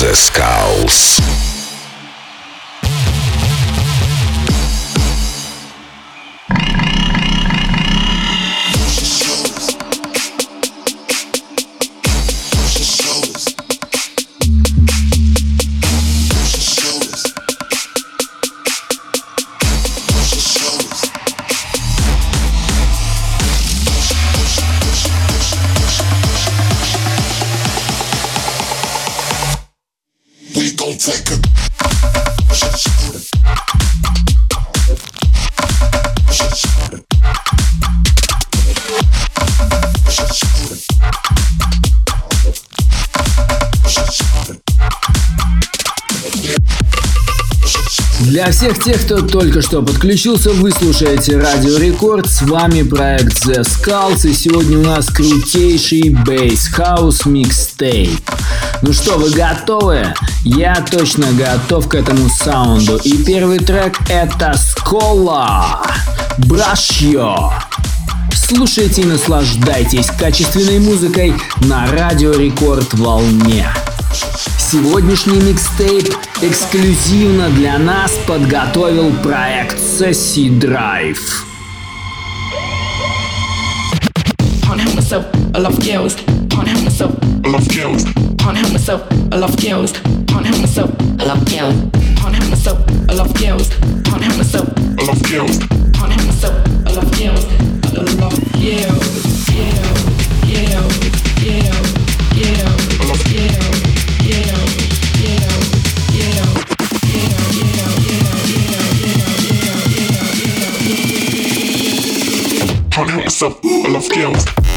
The Skulls. Тех, кто только что подключился, вы слушаете Радио Рекорд. С вами проект The Skulls. И сегодня у нас крутейший бейс хаус микстейп. Ну что, вы готовы? Я точно готов к этому саунду. И первый трек это Скола. Брашьё. Слушайте и наслаждайтесь качественной музыкой на Радио Рекорд волне. Сегодняшний микстейп эксклюзивно для нас подготовил проект Сессии Драйв. I love girls. I love girls. I love girls. Can't help myself, I love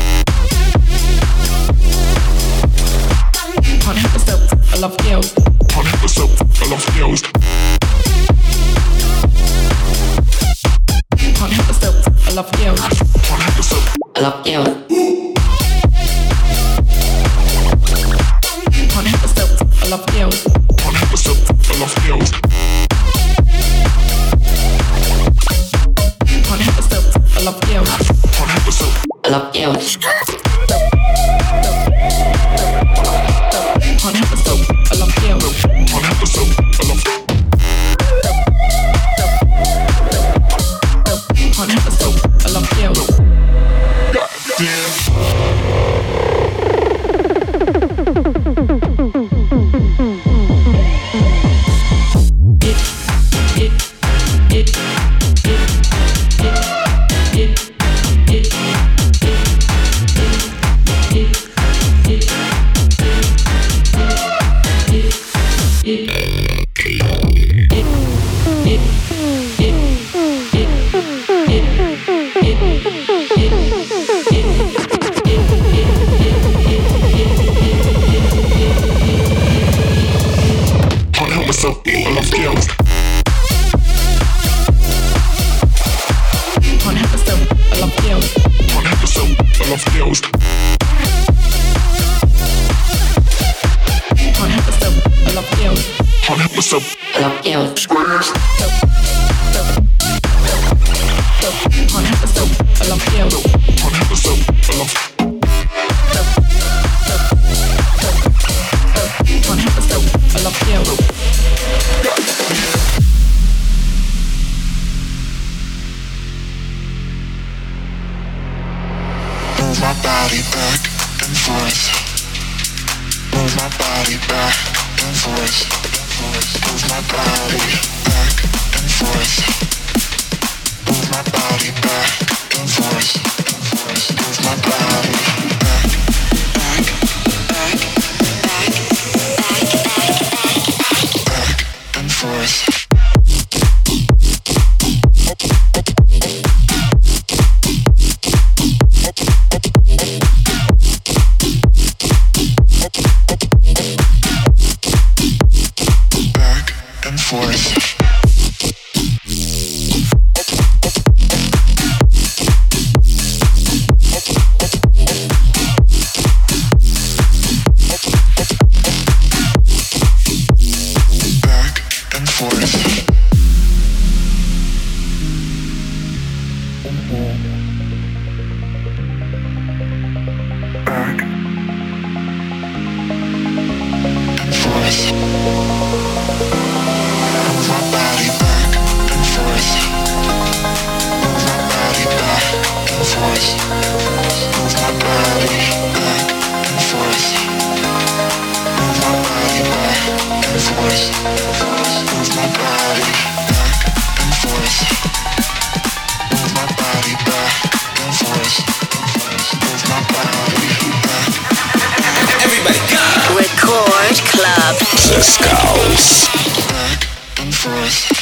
truth.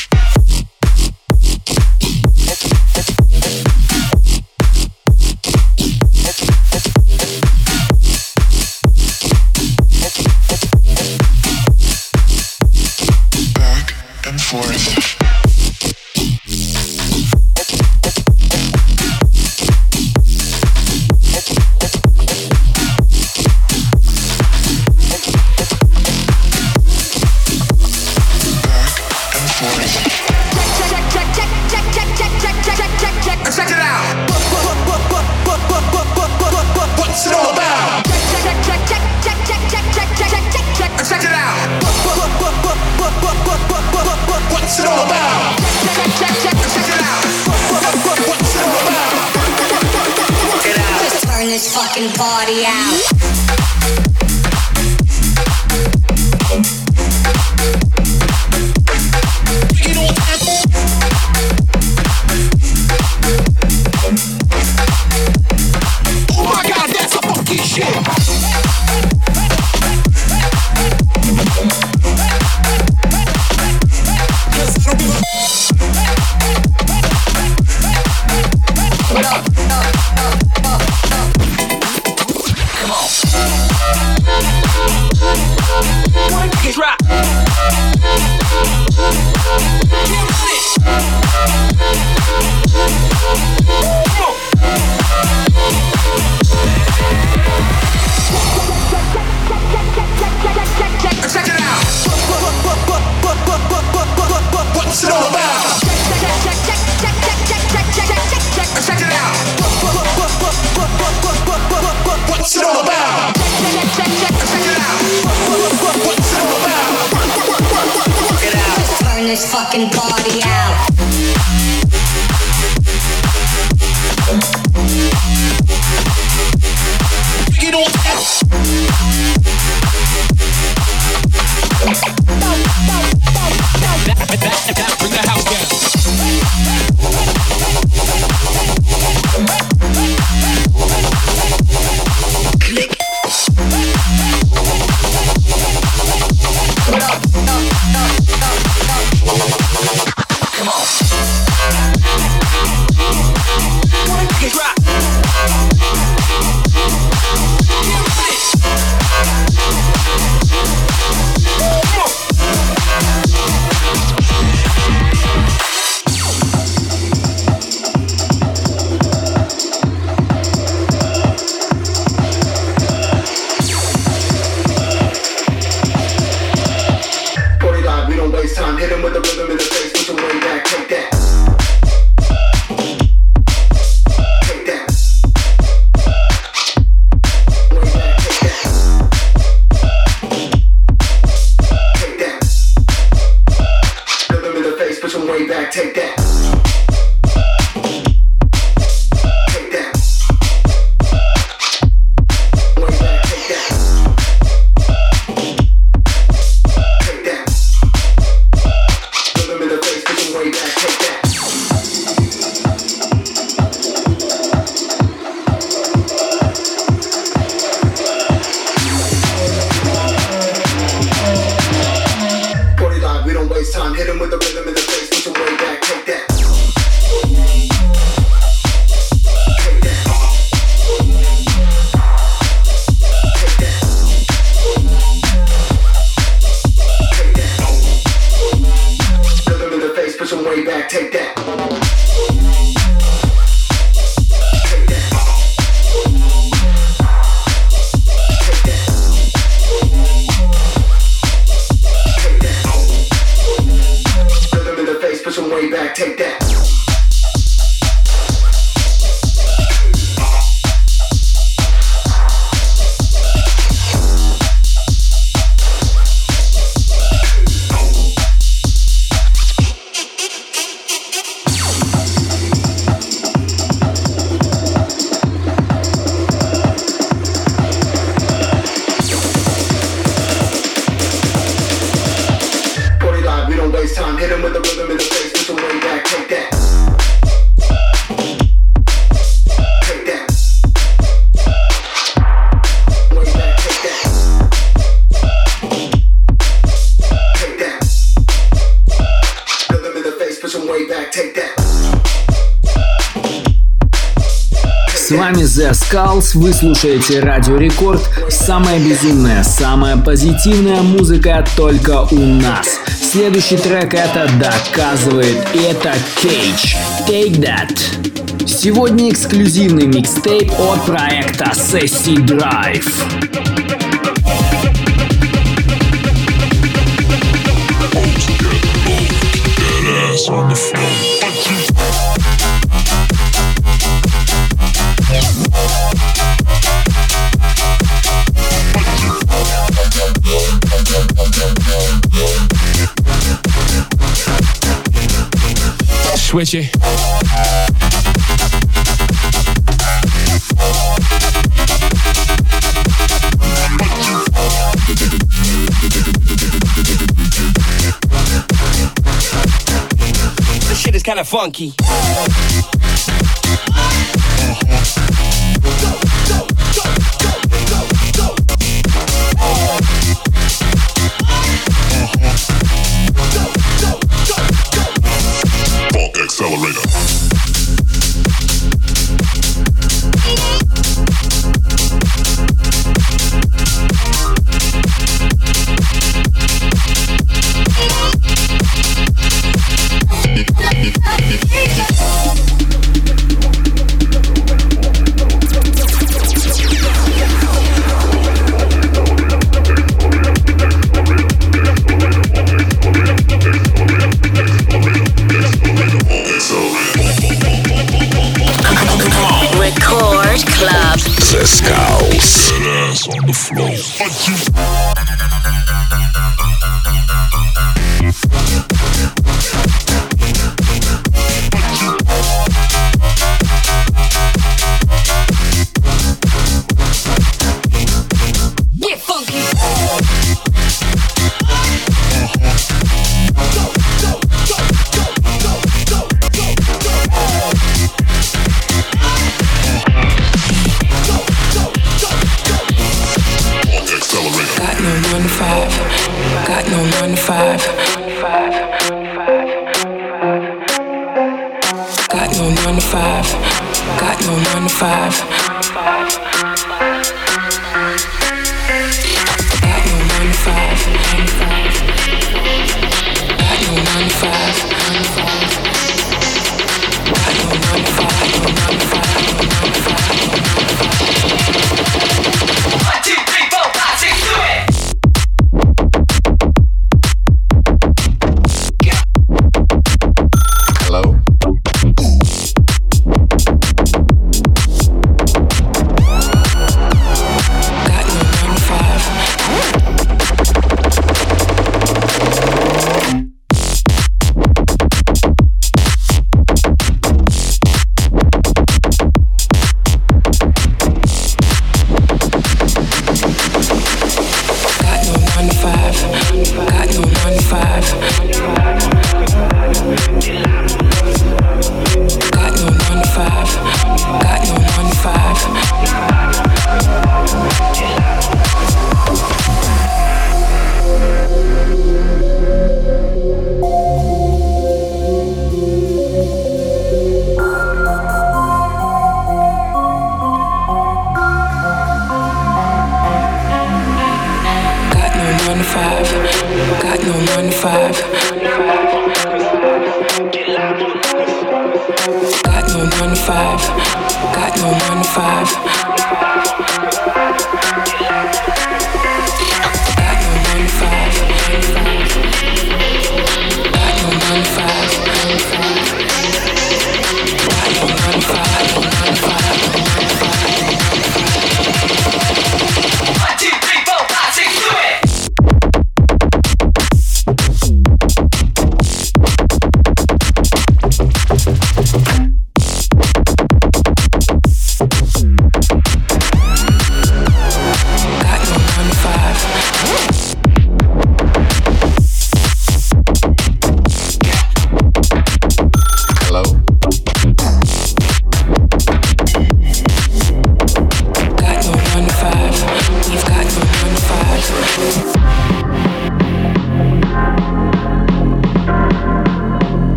And fucking Come on. hit him with the rhythm in the face. Skulls, вы слушаете Радио Рекорд. Самая безумная, самая позитивная музыка только у нас. Следующий трек это доказывает, и это Cage. Take That. Сегодня эксклюзивный микстейп от проекта Sessi Drive. Switch it. This shit is kind of funky. five.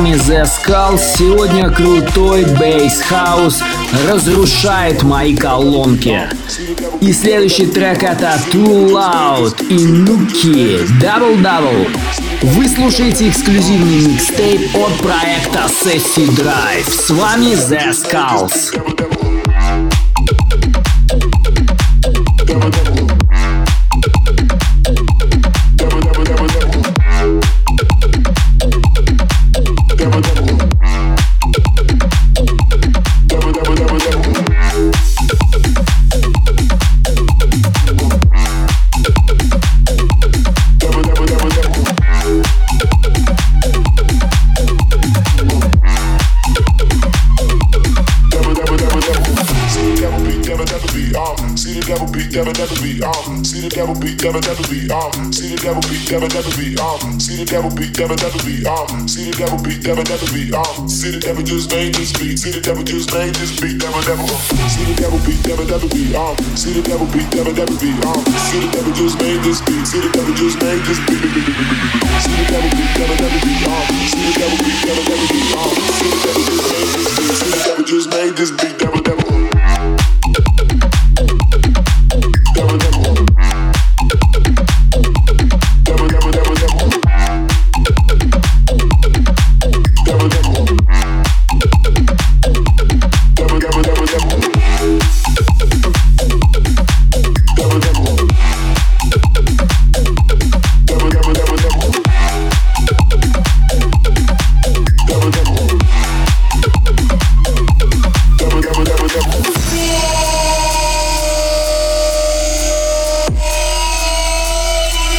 Вами The Skull. Сегодня крутой бейс хаус разрушает мои колонки. И следующий трек это Too Loud и Nuki Double Double. Вы слушаете эксклюзивный микстейп от проекта Sessi Drive. С вами The Skulls. Devil never be um see the devil be never never be um see the devil be never never be um see the devil just made this beat see the devil just made this beat never never see the devil be never never be um see the devil be never never be um see the devil just made this beat see the devil just made this beat see the devil be never never be um see the devil be never never be um see the devil just made this beat see the devil just made this beat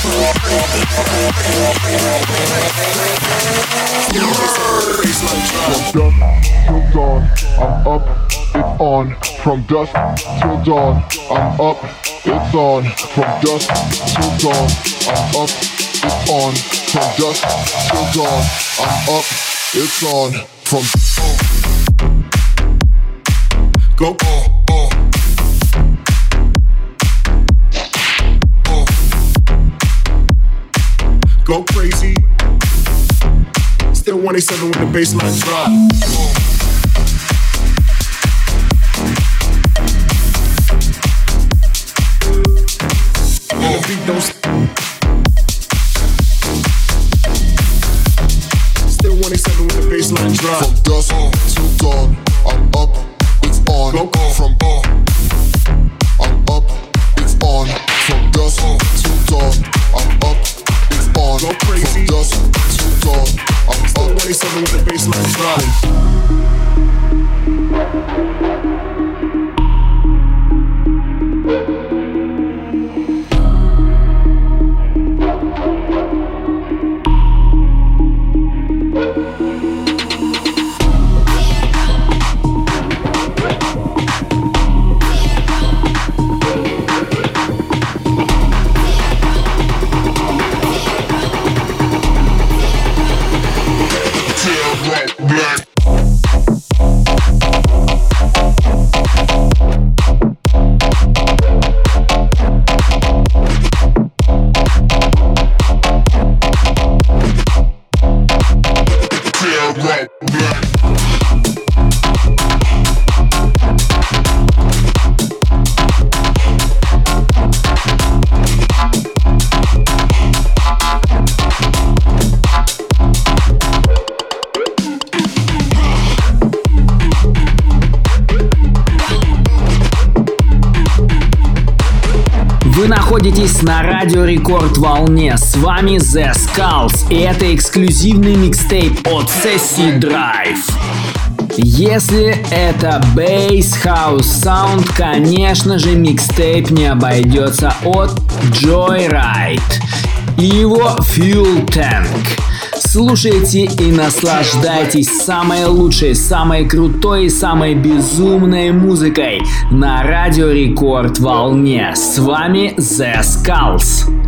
From dusk till dawn, I'm up, it's on. From dusk till dawn, I'm up, it's on. From dusk till dawn, I'm up, it's on. From dusk till dawn, I'm up, it's on. From go. 187 when the baseline drop. Still 187 with the baseline drop. From dust to black, black. Находитесь на Радио Рекорд волне. С вами The Skulls. И это эксклюзивный микстейп от Сессии Drive. Если это Bass House Sound, конечно же микстейп не обойдется от Joyride и его Fuel Tank. Слушайте и наслаждайтесь самой лучшей, самой крутой и самой безумной музыкой на Радио Рекорд волне. С вами The Skulls.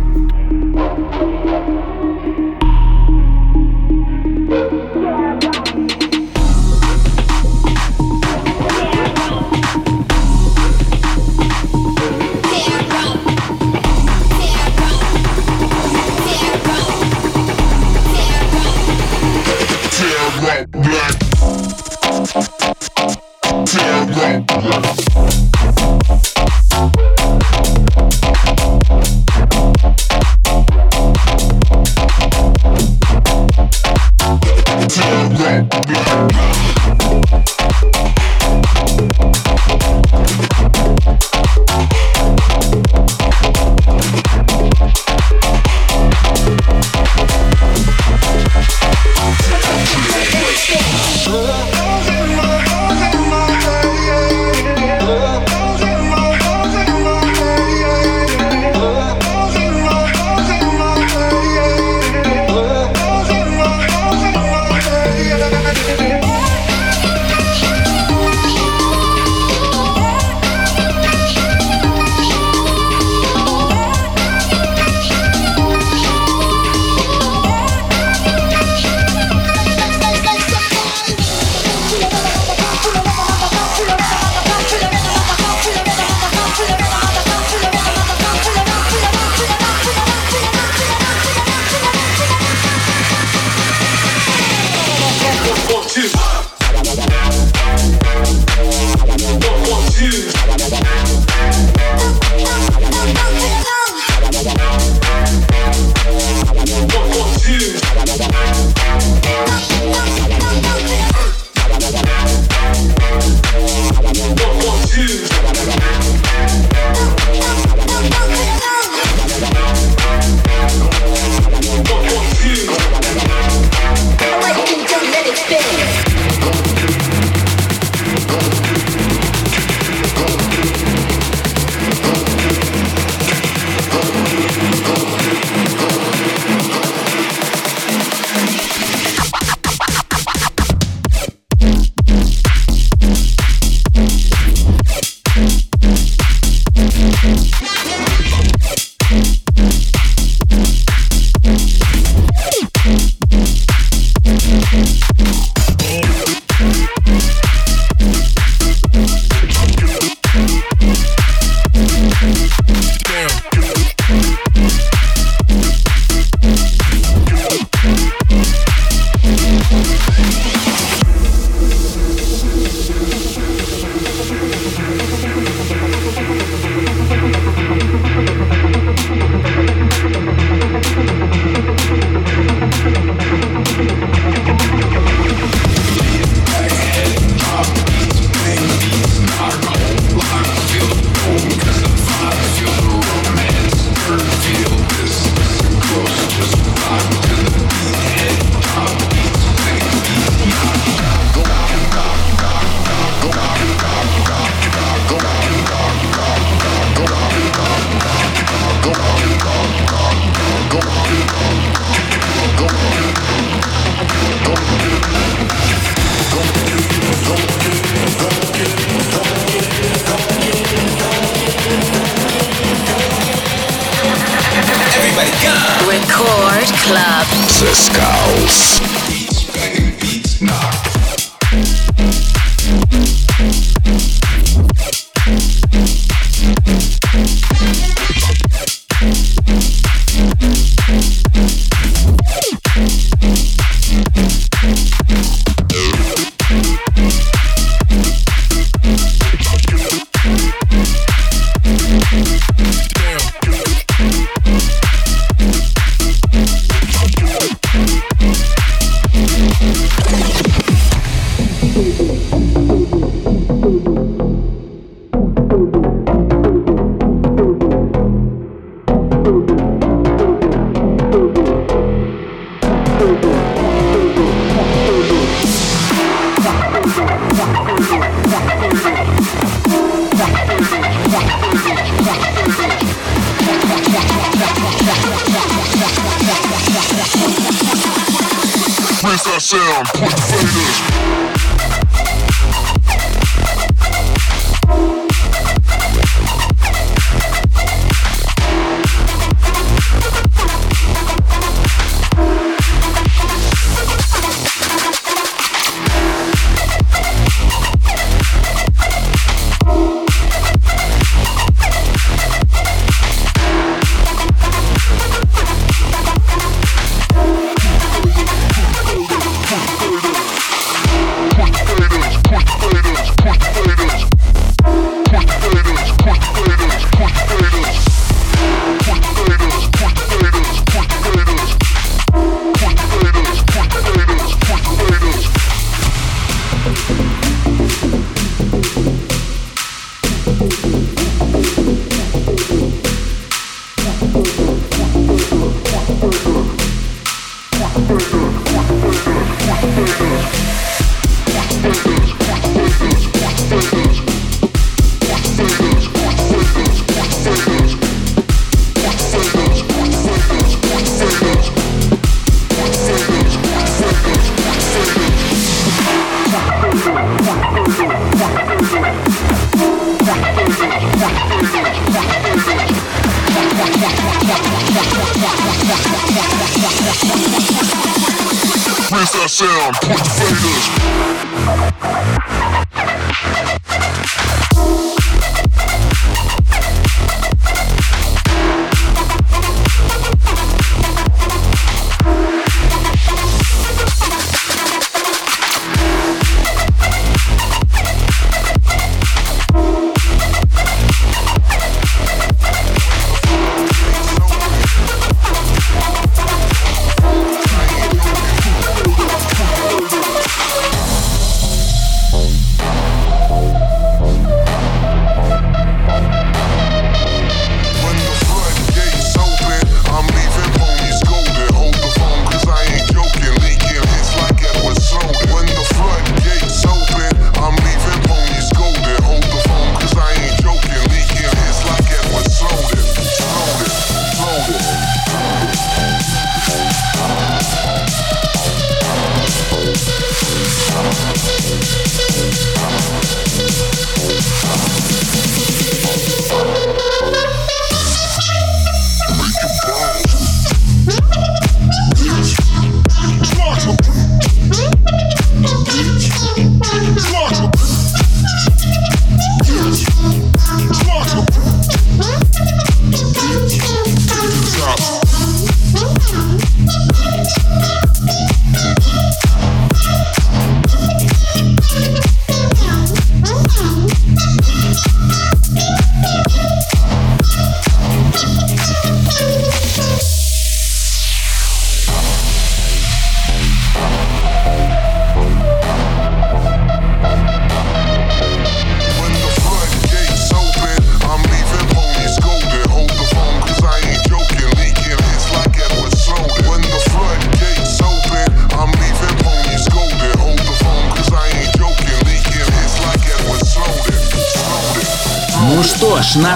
Press that sound, put faders.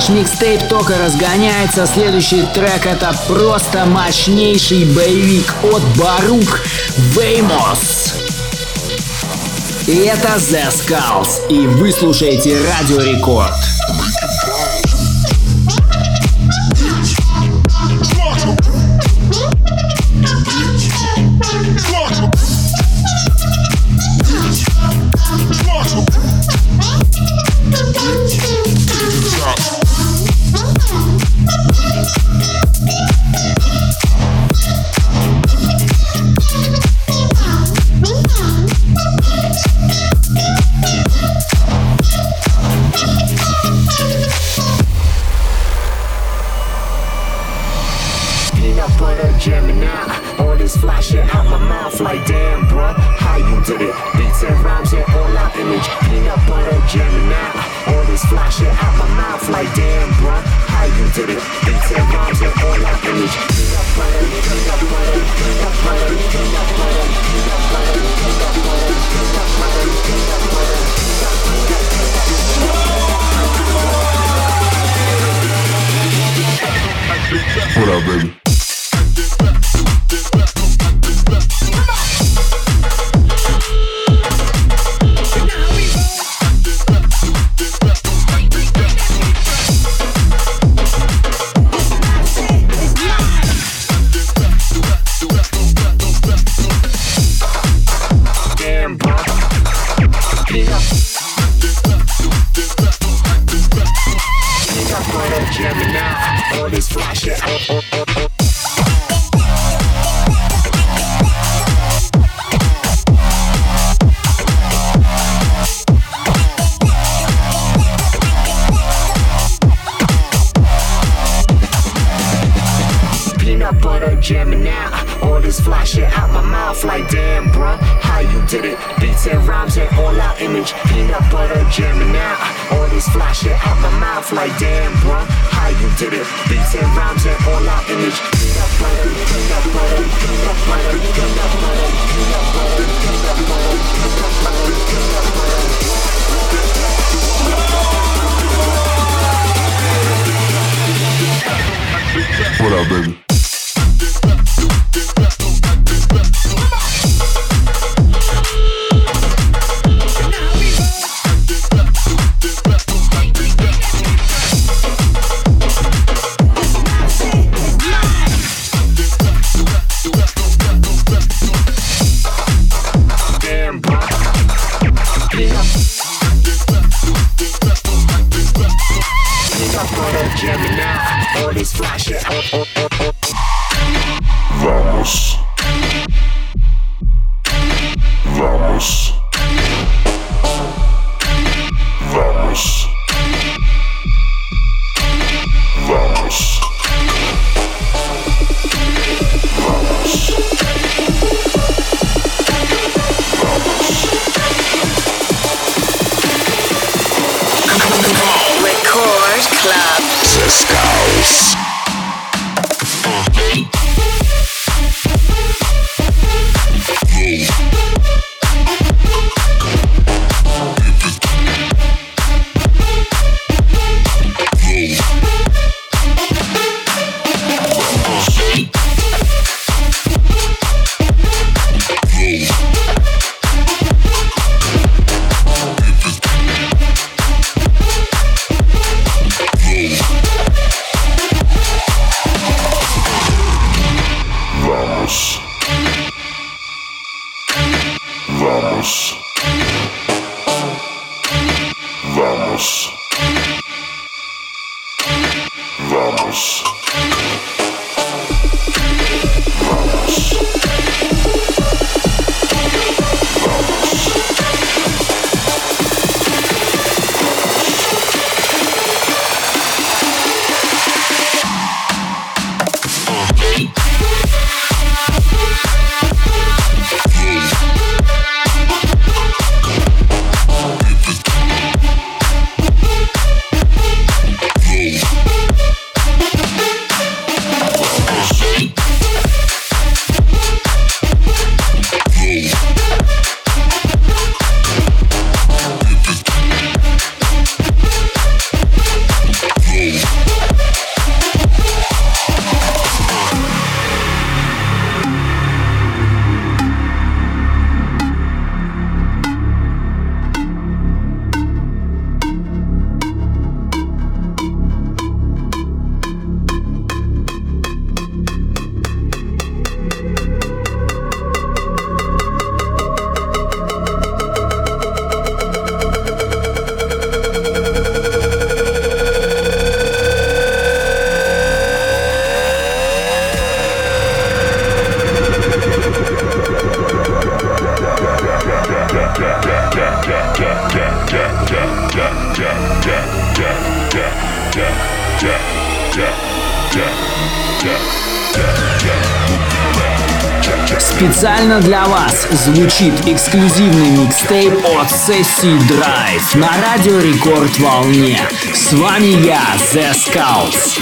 Наш микстейп только разгоняется. Следующий трек это просто мощнейший боевик от Барук Веймос. И это The Skulls. И вы слушаете Радио Рекорд. Now. All this fly shit out my mouth like damn, bruh. How you did it? Beats and rhymes and all out image. Peanut butter now. All this fly shit out my mouth like damn, bruh. How you did it? Beats and rhymes and all out image. Peanut butter, peanut butter, peanut butter, peanut butter, peanut butter, peanut butter, peanut butter, peanut butter. What up, baby? Специально для вас звучит эксклюзивный микстейп от сессии Drive на радио Рекорд Волне. С вами я, The Skulls.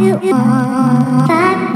you. are that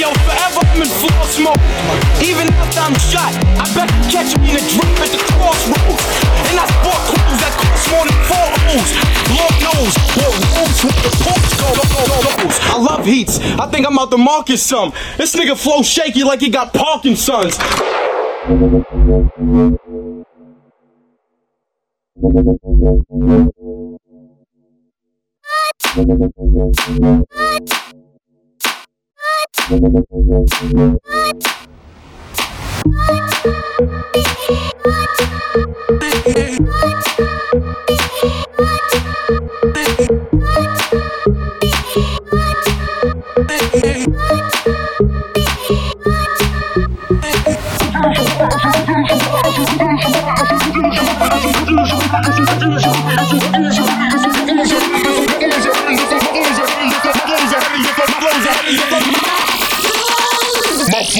Yo, forever I'm in floor smoke. Even after I'm shot, I bet you catch me in a drip at the crossroads. And I sport clothes that cost more than four O's. Lord knows what wolves with the pulse go, go, go, go. I love heats. I think I'm out to market some. This nigga flow shaky like he got Parkinson's. Close it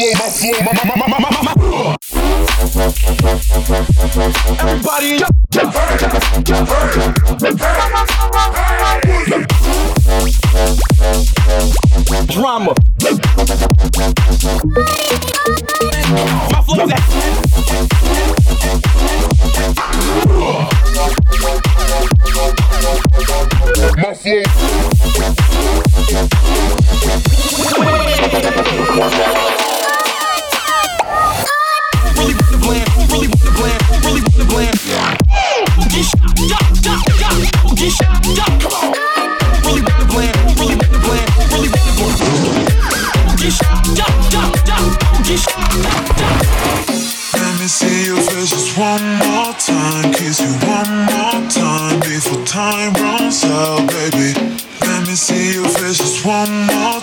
flow, my flow, my, my, my, my, my, my. Drama. My flow's. My flow really want really want really want really want really want Let me see your face just one more time, kiss you one more time before time runs out, baby. Let me see your face just one more.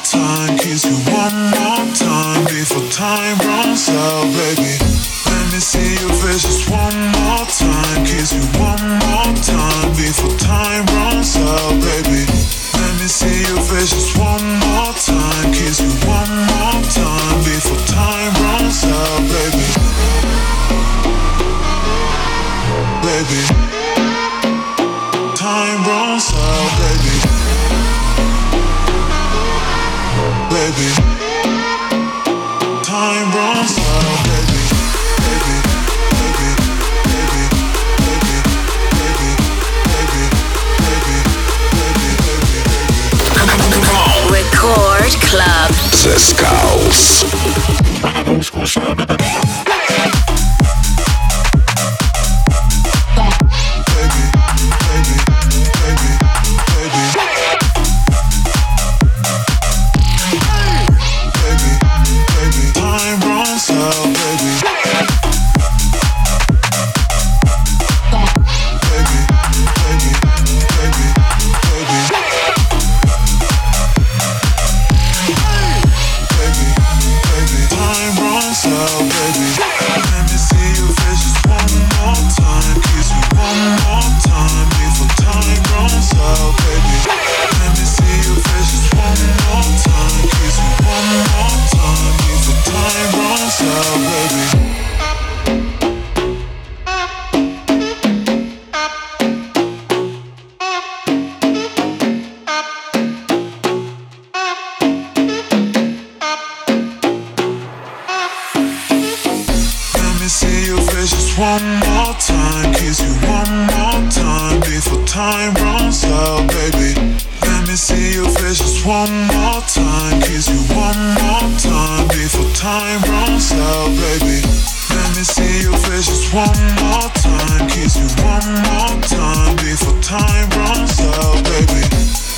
See your face just one more time. Kiss you one more time before time runs out, baby. Let me see your face just one more time. Kiss you one more time before time runs out, baby. Let me see your face just one more time. Kiss you one more time before time runs out, baby.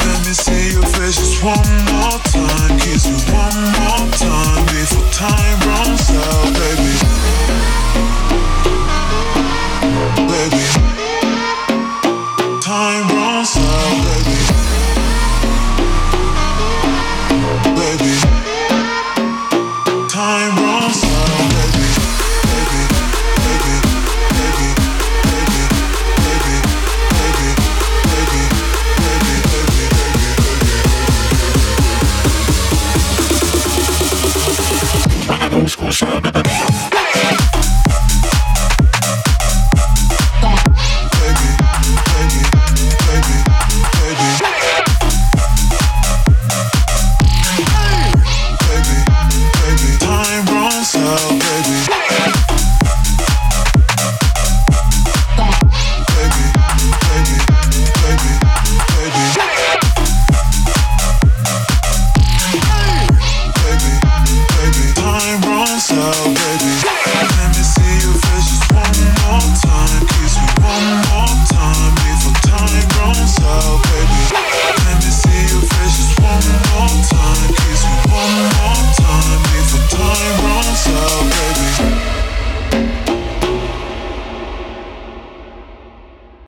Let me see your face just one more time. Kiss you one more time before time runs out, baby. Baby, time runs おしゃべり。